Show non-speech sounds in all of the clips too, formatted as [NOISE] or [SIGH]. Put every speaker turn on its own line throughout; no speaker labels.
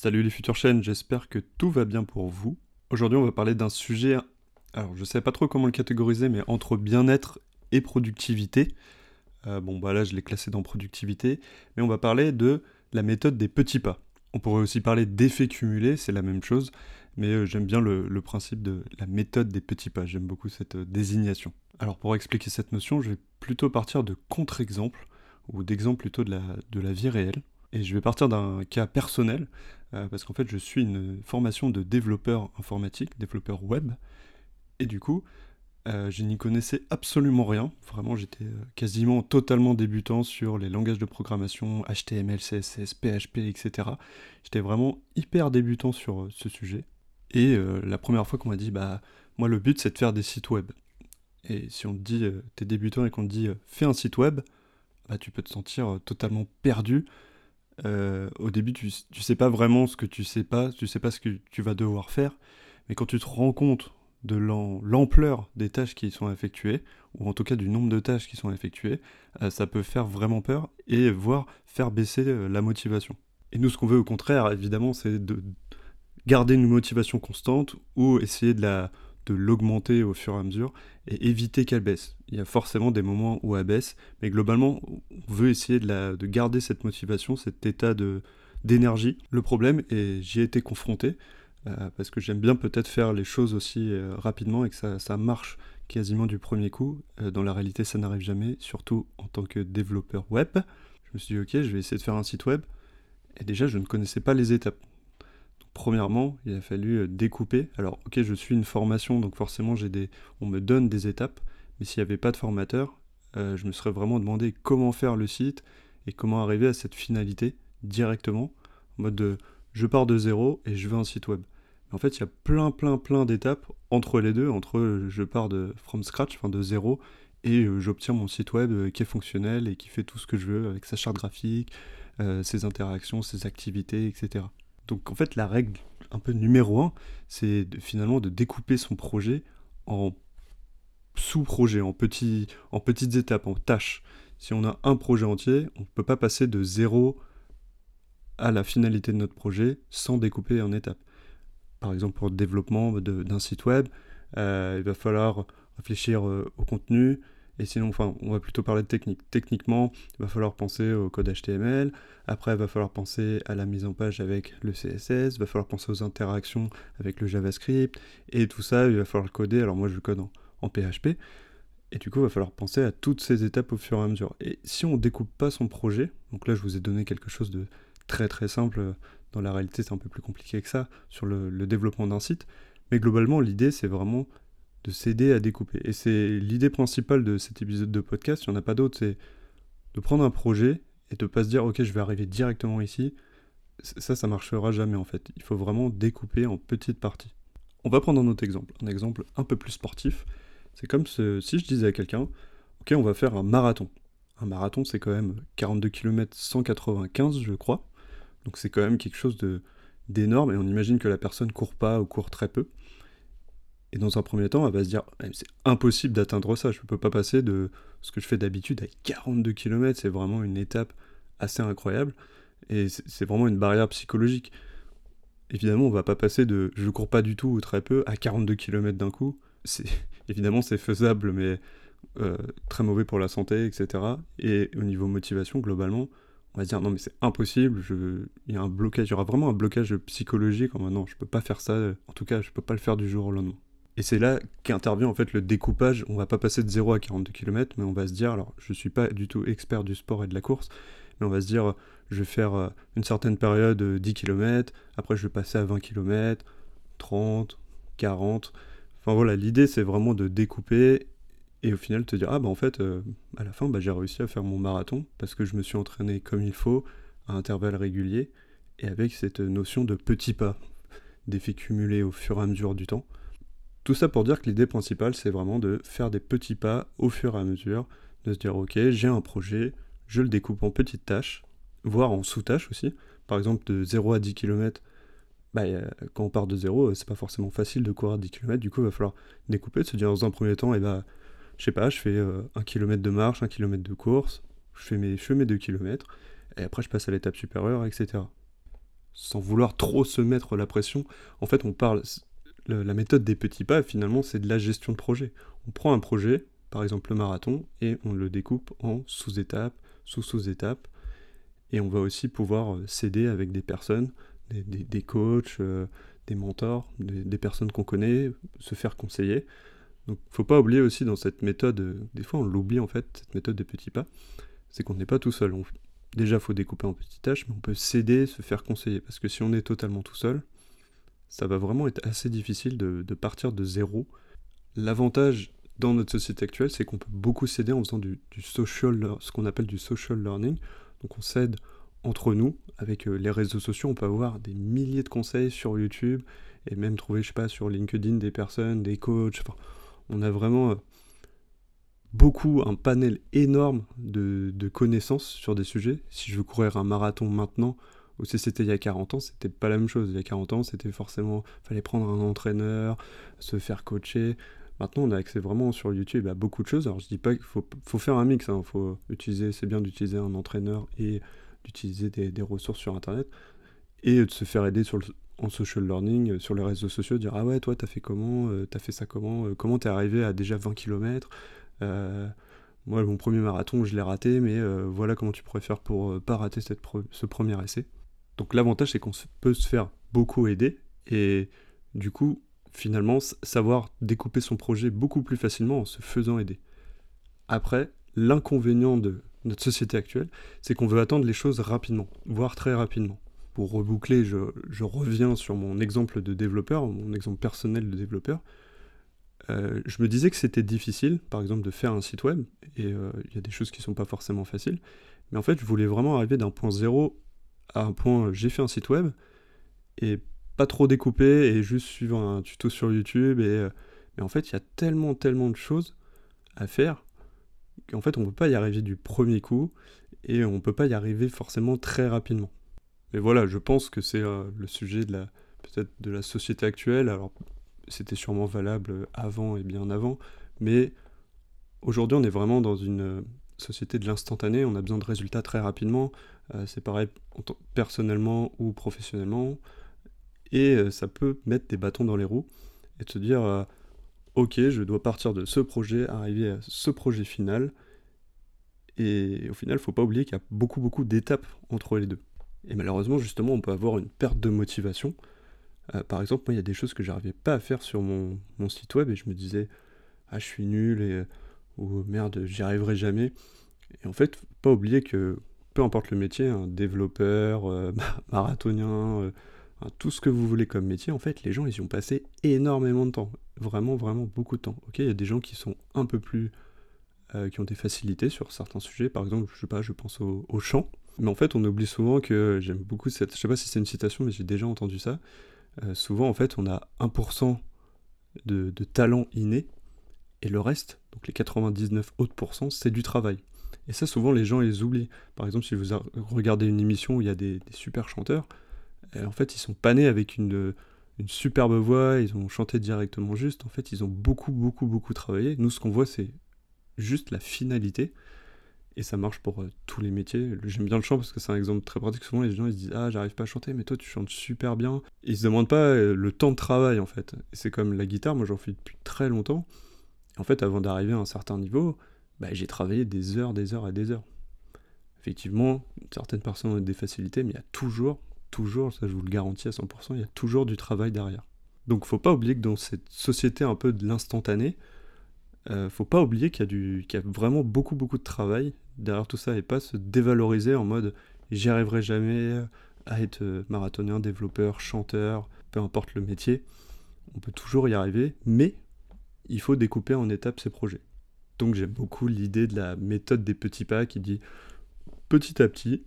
Salut les futures chaînes, j'espère que tout va bien pour vous. Aujourd'hui on va parler d'un sujet, alors je sais pas trop comment le catégoriser, mais entre bien-être et productivité. Euh, bon bah là je l'ai classé dans productivité, mais on va parler de la méthode des petits pas. On pourrait aussi parler d'effet cumulé, c'est la même chose, mais euh, j'aime bien le, principe de la méthode des petits pas, j'aime beaucoup cette euh, désignation. Alors pour expliquer cette notion, je vais plutôt partir de contre-exemples, ou d'exemples plutôt de la vie réelle. Et je vais partir d'un cas personnel, euh, parce qu'en fait je suis une formation de développeur informatique, développeur web, et du coup euh, je n'y connaissais absolument rien, vraiment j'étais euh, quasiment totalement débutant sur les langages de programmation, HTML, CSS, PHP, etc. J'étais vraiment hyper débutant sur ce sujet, et la première fois qu'on m'a dit, bah moi le but c'est de faire des sites web. Et si on te dit, t'es débutant et qu'on te dit, fais un site web, bah tu peux te sentir totalement perdu, euh, au début, tu, tu sais pas vraiment ce que tu sais pas, tu sais pas ce que tu vas devoir faire, mais quand tu te rends compte de l'ampleur des tâches qui sont effectuées, ou en tout cas du nombre de tâches qui sont effectuées, euh, ça peut faire vraiment peur et voire faire baisser euh, la motivation. Et nous, ce qu'on veut au contraire, évidemment, c'est de garder une motivation constante ou essayer de la, de l'augmenter au fur et à mesure et éviter qu'elle baisse. Il y a forcément des moments où elle baisse, mais globalement, on veut essayer de, la, de garder cette motivation, cet état d'énergie. Le problème, et j'y ai été confronté, euh, parce que j'aime bien peut-être faire les choses aussi euh, rapidement et que ça, ça, marche quasiment du premier coup. Euh, dans la réalité, ça n'arrive jamais, surtout en tant que développeur web. Je me suis dit, ok, je vais essayer de faire un site web. Et déjà, je ne connaissais pas les étapes. Premièrement, il a fallu euh, découper. Alors, ok, je suis une formation, donc forcément, j'ai des, on me donne des étapes. Mais s'il n'y avait pas de formateur, euh, je me serais vraiment demandé comment faire le site et comment arriver à cette finalité directement, en mode de je pars de zéro et je veux un site web. en fait, il y a plein, plein, plein d'étapes entre les deux, entre euh, je pars de from scratch, enfin de zéro, et j'obtiens mon site web qui est fonctionnel et qui fait tout ce que je veux avec sa charte graphique, ses interactions, ses activités, etc. Donc en fait, la règle un peu numéro un, c'est finalement de découper son projet en sous-projets, en, petits, en petites étapes, en tâches. Si on a un projet entier, on ne peut pas passer de zéro à la finalité de notre projet sans découper en étapes. Par exemple, pour le développement d'un site web, euh, il va falloir réfléchir euh, au contenu, et sinon, enfin, on va plutôt parler de technique. Techniquement, il va falloir penser au code HTML. Après, il va falloir penser à la mise en page avec le CSS. Il va falloir penser aux interactions avec le JavaScript. Et tout ça, il va falloir coder. Alors moi, je code en, PHP. Et du coup, il va falloir penser à toutes ces étapes au fur et à mesure. Et si on ne découpe pas son projet, donc là, je vous ai donné quelque chose de très très simple. Dans la réalité, c'est un peu plus compliqué que ça sur le développement d'un site. Mais globalement, l'idée, c'est vraiment de s'aider à découper. Et c'est l'idée principale de cet épisode de podcast, il n'y en a pas d'autre, c'est de prendre un projet et de pas se dire ok je vais arriver directement ici. Ça, ça marchera jamais en fait. Il faut vraiment découper en petites parties. On va prendre un autre exemple, un exemple un peu plus sportif. C'est comme si je disais à quelqu'un, ok on va faire un marathon. Un marathon c'est quand même 42 km 195 je crois. Donc c'est quand même quelque chose d'énorme et on imagine que la personne court pas ou court très peu. Et dans un premier temps, elle va se dire eh, c'est impossible d'atteindre ça. Je ne peux pas passer de ce que je fais d'habitude à 42 km. C'est vraiment une étape assez incroyable. Et c'est vraiment une barrière psychologique. Évidemment, on va pas passer de je cours pas du tout ou très peu à 42 km d'un coup. [LAUGHS] Évidemment, c'est faisable, mais euh, très mauvais pour la santé, etc. Et au niveau motivation, globalement, on va se dire non, mais c'est impossible. Il y a un blocage, il y aura vraiment un blocage psychologique. En non, je peux pas faire ça. En tout cas, je peux pas le faire du jour au lendemain. Et c'est là qu'intervient en fait le découpage. On va pas passer de 0 à 42 km, mais on va se dire, alors je suis pas du tout expert du sport et de la course, mais on va se dire, je vais faire euh, une certaine période 10 km, après je vais passer à 20 km, 30, 40. Enfin voilà, l'idée c'est vraiment de découper et au final te dire, ah bah en fait, euh, à la fin, bah, j'ai réussi à faire mon marathon parce que je me suis entraîné comme il faut, à intervalles réguliers, et avec cette notion de petits pas, d'effets cumulés au fur et à mesure du temps. Tout ça pour dire que l'idée principale, c'est vraiment de faire des petits pas au fur et à mesure, de se dire ok, j'ai un projet, je le découpe en petites tâches, voire en sous-tâches aussi. Par exemple, de 0 à 10 km, bah, quand on part de 0, c'est pas forcément facile de courir 10 km, du coup, il va falloir découper, se dire dans un premier temps, et eh bah, je sais pas, je fais 1 euh, km de marche, 1 km de course, je fais mes, je fais mes 2 km, et après je passe à l'étape supérieure, etc. sans vouloir trop se mettre la pression, en fait, on parle. La méthode des petits pas, finalement, c'est de la gestion de projet. On prend un projet, par exemple le marathon, et on le découpe en sous-étapes, sous-sous-étapes, et on va aussi pouvoir euh, s'aider avec des personnes, des, coachs, euh, des mentors, des, personnes qu'on connaît, se faire conseiller. Donc faut pas oublier aussi dans cette méthode, euh, des fois on l'oublie en fait, cette méthode des petits pas, c'est qu'on n'est pas tout seul. déjà il faut découper en petites tâches, mais on peut s'aider, se faire conseiller. Parce que si on est totalement tout seul, ça va vraiment être assez difficile de, partir de zéro. L'avantage dans notre société actuelle, c'est qu'on peut beaucoup s'aider en faisant du, social, ce qu'on appelle du social learning. Donc on s'aide entre nous, avec euh, les réseaux sociaux, on peut avoir des milliers de conseils sur YouTube et même trouver, je sais pas, sur LinkedIn des personnes, des coachs. on a vraiment euh, beaucoup, un panel énorme de, connaissances sur des sujets. Si je veux courir un marathon maintenant, si c'était il y a 40 ans, c'était pas la même chose. Il y a 40 ans, c'était forcément, fallait prendre un entraîneur, se faire coacher. Maintenant, on a accès vraiment sur YouTube à beaucoup de choses. Alors, je dis pas qu'il faut, faire un mix. Hein. Faut utiliser, c'est bien d'utiliser un entraîneur et d'utiliser des, ressources sur Internet et de se faire aider en social learning, euh, sur les réseaux sociaux, dire ah ouais, toi, t'as fait comment, euh, t'as fait ça comment, euh, comment t'es arrivé à déjà 20 km. moi, mon premier marathon, je l'ai raté, mais voilà comment tu pourrais faire pour pas rater cette ce premier essai. Donc l'avantage, c'est qu'on peut se faire beaucoup aider et du coup, finalement, savoir découper son projet beaucoup plus facilement en se faisant aider. Après, l'inconvénient de notre société actuelle, c'est qu'on veut attendre les choses rapidement, voire très rapidement. Pour reboucler, je, reviens sur mon exemple de développeur, mon exemple personnel de développeur. Euh, je me disais que c'était difficile, par exemple, de faire un site web, et euh, il y a des choses qui ne sont pas forcément faciles, mais en fait, je voulais vraiment arriver d'un point zéro à un point, j'ai fait un site web, et pas trop découpé, et juste suivre un tuto sur YouTube, et, euh, mais en fait, il y a tellement, tellement de choses à faire qu'en fait on ne peut pas y arriver du premier coup et on ne peut pas y arriver forcément très rapidement. Mais voilà, je pense que c'est euh, le sujet de la peut-être de la société actuelle. Alors c'était sûrement valable avant et bien avant, mais aujourd'hui on est vraiment dans une euh, société de l'instantané. On a besoin de résultats très rapidement. Euh, c'est pareil personnellement ou professionnellement, et ça peut mettre des bâtons dans les roues et se dire ok, je dois partir de ce projet, arriver à ce projet final. Et au final, faut pas oublier qu'il y a beaucoup, beaucoup d'étapes entre les deux. Et malheureusement, justement, on peut avoir une perte de motivation. Euh, par exemple, moi, il y a des choses que j'arrivais pas à faire sur mon, site web et je me disais, ah, je suis nul ou merde, j'y arriverai jamais. Et en fait, faut pas oublier que peu importe le métier, un développeur, euh, [LAUGHS] marathonien, euh, tout ce que vous voulez comme métier, en fait, les gens, ils y ont passé énormément de temps. Vraiment, vraiment beaucoup de temps. Il y a des gens qui sont un peu plus. Euh, qui ont des facilités sur certains sujets. Par exemple, je sais pas, je pense au, chant. Mais en fait, on oublie souvent que j'aime beaucoup cette. Je sais pas si c'est une citation, mais j'ai déjà entendu ça. Souvent, en fait, on a 1% de, de talent inné, et le reste, donc les 99 autres pourcents, c'est du travail. Et ça, souvent, les gens, ils oublient. Par exemple, si vous regardez une émission où il y a des super chanteurs, en fait, ils sont pas nés avec une, une superbe voix, ils ont chanté directement juste. En fait, ils ont beaucoup, beaucoup, beaucoup travaillé. Nous, ce qu'on voit, c'est juste la finalité. Et ça marche pour euh, tous les métiers. J'aime bien le chant parce que c'est un exemple très pratique. Souvent, les gens ils se disent Ah, j'arrive pas à chanter, mais toi, tu chantes super bien. ils se demandent pas euh, le temps de travail, en fait. Et c'est comme la guitare, moi, j'en fais depuis très longtemps. En fait, avant d'arriver à un certain niveau, bah, j'ai travaillé des heures, des heures et des heures. Effectivement, certaines personnes ont des facilités, mais il y a toujours toujours, ça je vous le garantis à 100%, il y a toujours du travail derrière. Donc faut pas oublier que dans cette société un peu de l'instantané, euh, faut pas oublier qu'il y, a vraiment beaucoup beaucoup de travail derrière tout ça et pas se dévaloriser en mode j'y arriverai jamais à être euh, marathonien, développeur, chanteur, peu importe le métier. On peut toujours y arriver, mais il faut découper en étapes ses projets. Donc j'aime beaucoup l'idée de la méthode des petits pas qui dit petit à petit,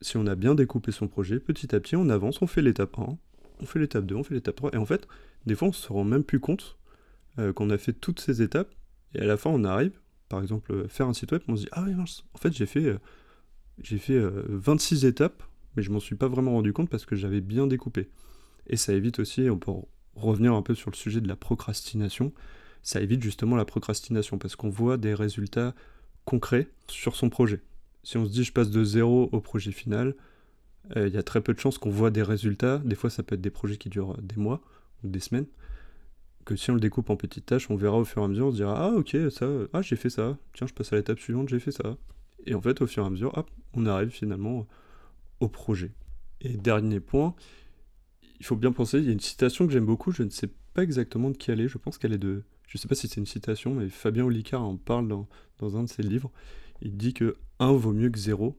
si on a bien découpé son projet, petit à petit, on avance, on fait l'étape 1, on fait l'étape 2, on fait l'étape 3, et en fait, des fois, on se rend même plus compte euh, qu'on a fait toutes ces étapes, et à la fin, on arrive, par exemple, euh, faire un site web, on se dit, ah oui, en fait, j'ai fait, euh, j'ai fait 26 étapes, mais je m'en suis pas vraiment rendu compte parce que j'avais bien découpé. Et ça évite aussi, on peut revenir un peu sur le sujet de la procrastination, ça évite justement la procrastination, parce qu'on voit des résultats concrets sur son projet si on se dit je passe de zéro au projet final, il y a très peu de chances qu'on voit des résultats. Des fois, ça peut être des projets qui durent des mois ou des semaines. Que si on le découpe en petites tâches, on verra au fur et à mesure, on se dira Ah, ok, ça, ah, j'ai fait ça. Tiens, je passe à l'étape suivante, j'ai fait ça. Et en fait, au fur et à mesure, hop, on arrive finalement au projet. Et dernier point, il faut bien penser, il y a une citation que j'aime beaucoup, je ne sais pas exactement de qui elle est, je pense qu'elle est de... Je ne sais pas si c'est une citation, mais Fabien Olicard en parle dans, un de ses livres. Il dit que 1 vaut mieux que 0.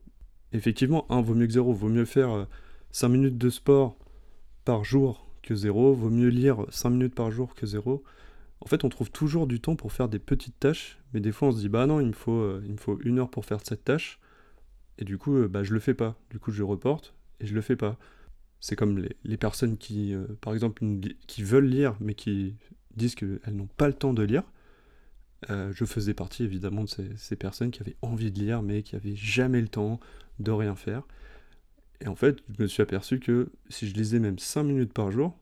Effectivement, 1 vaut mieux que 0. Vaut mieux faire 5 euh, minutes de sport par jour que 0. Vaut mieux lire 5 minutes par jour que 0. En fait, on trouve toujours du temps pour faire des petites tâches, mais des fois on se dit bah non, il me faut, euh, une heure pour faire cette tâche, et du coup, euh, bah, je le fais pas. Du coup, je reporte et je le fais pas. C'est comme les, personnes qui, par exemple, qui veulent lire, mais qui disent qu'elles n'ont pas le temps de lire. Euh, je faisais partie évidemment de ces, personnes qui avaient envie de lire, mais qui n'avaient jamais le temps de rien faire. Et en fait, je me suis aperçu que si je lisais même 5 minutes par jour,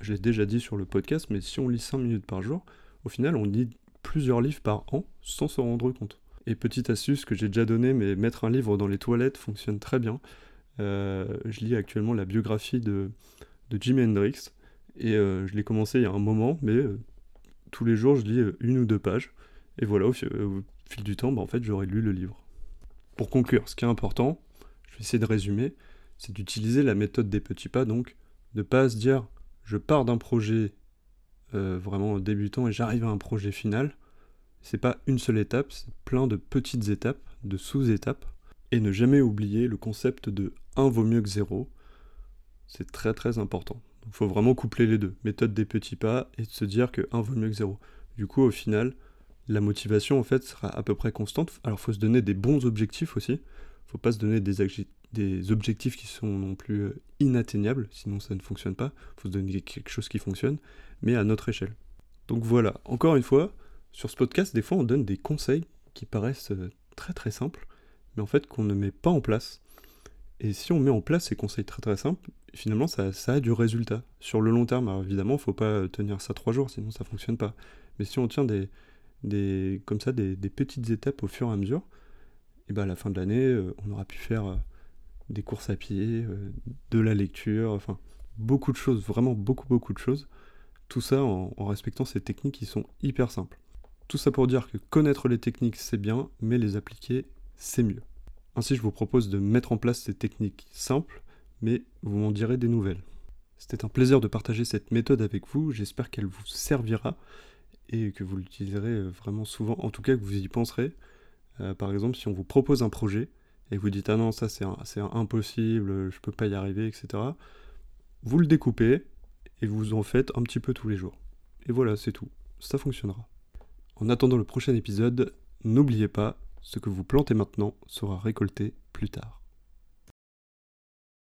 je l'ai déjà dit sur le podcast, mais si on lit 5 minutes par jour, au final, on lit plusieurs livres par an sans se rendre compte. Et petite astuce que j'ai déjà donnée, mais mettre un livre dans les toilettes fonctionne très bien. Euh, je lis actuellement la biographie de, de Jimi Hendrix. Et euh, je l'ai commencé il y a un moment, mais euh, tous les jours je lis une ou deux pages. Et voilà, au, fil du temps, bah, en fait, j'aurais lu le livre. Pour conclure, ce qui est important, je vais essayer de résumer, c'est d'utiliser la méthode des petits pas, donc de pas se dire je pars d'un projet vraiment débutant et j'arrive à un projet final. C'est pas une seule étape, c'est plein de petites étapes, de sous-étapes. Et ne jamais oublier le concept de 1 vaut mieux que 0. C'est très très important. Il faut vraiment coupler les deux, méthode des petits pas et de se dire que 1 vaut mieux que 0. Du coup, au final, la motivation en fait sera à peu près constante. Alors, il faut se donner des bons objectifs aussi. Il ne faut pas se donner des, objectifs qui sont non plus euh, inatteignables, sinon ça ne fonctionne pas. Il faut se donner quelque chose qui fonctionne, mais à notre échelle. Donc voilà, encore une fois, sur ce podcast, des fois on donne des conseils qui paraissent euh, très très simples, mais en fait qu'on ne met pas en place. Et si on met en place ces conseils très très simples, finalement ça, a du résultat. Sur le long terme, alors évidemment, faut pas tenir ça trois jours, sinon ça ne fonctionne pas. Mais si on tient des, des comme ça des, petites étapes au fur et à mesure, et ben à la fin de l'année, euh, on aura pu faire euh, des courses à pied, euh, de la lecture, enfin beaucoup de choses, vraiment beaucoup beaucoup de choses. Tout ça en respectant ces techniques qui sont hyper simples. Tout ça pour dire que connaître les techniques c'est bien, mais les appliquer c'est mieux. Ainsi, je vous propose de mettre en place ces techniques simples, mais vous m'en direz des nouvelles. C'était un plaisir de partager cette méthode avec vous, j'espère qu'elle vous servira et que vous l'utiliserez euh, vraiment souvent, en tout cas que vous y penserez. Euh, par exemple, si on vous propose un projet et vous dites ah non, ça c'est impossible, je peux pas y arriver, etc. Vous le découpez et vous en faites un petit peu tous les jours. Et voilà, c'est tout. Ça fonctionnera. En attendant le prochain épisode, n'oubliez pas, ce que vous plantez maintenant sera récolté plus tard.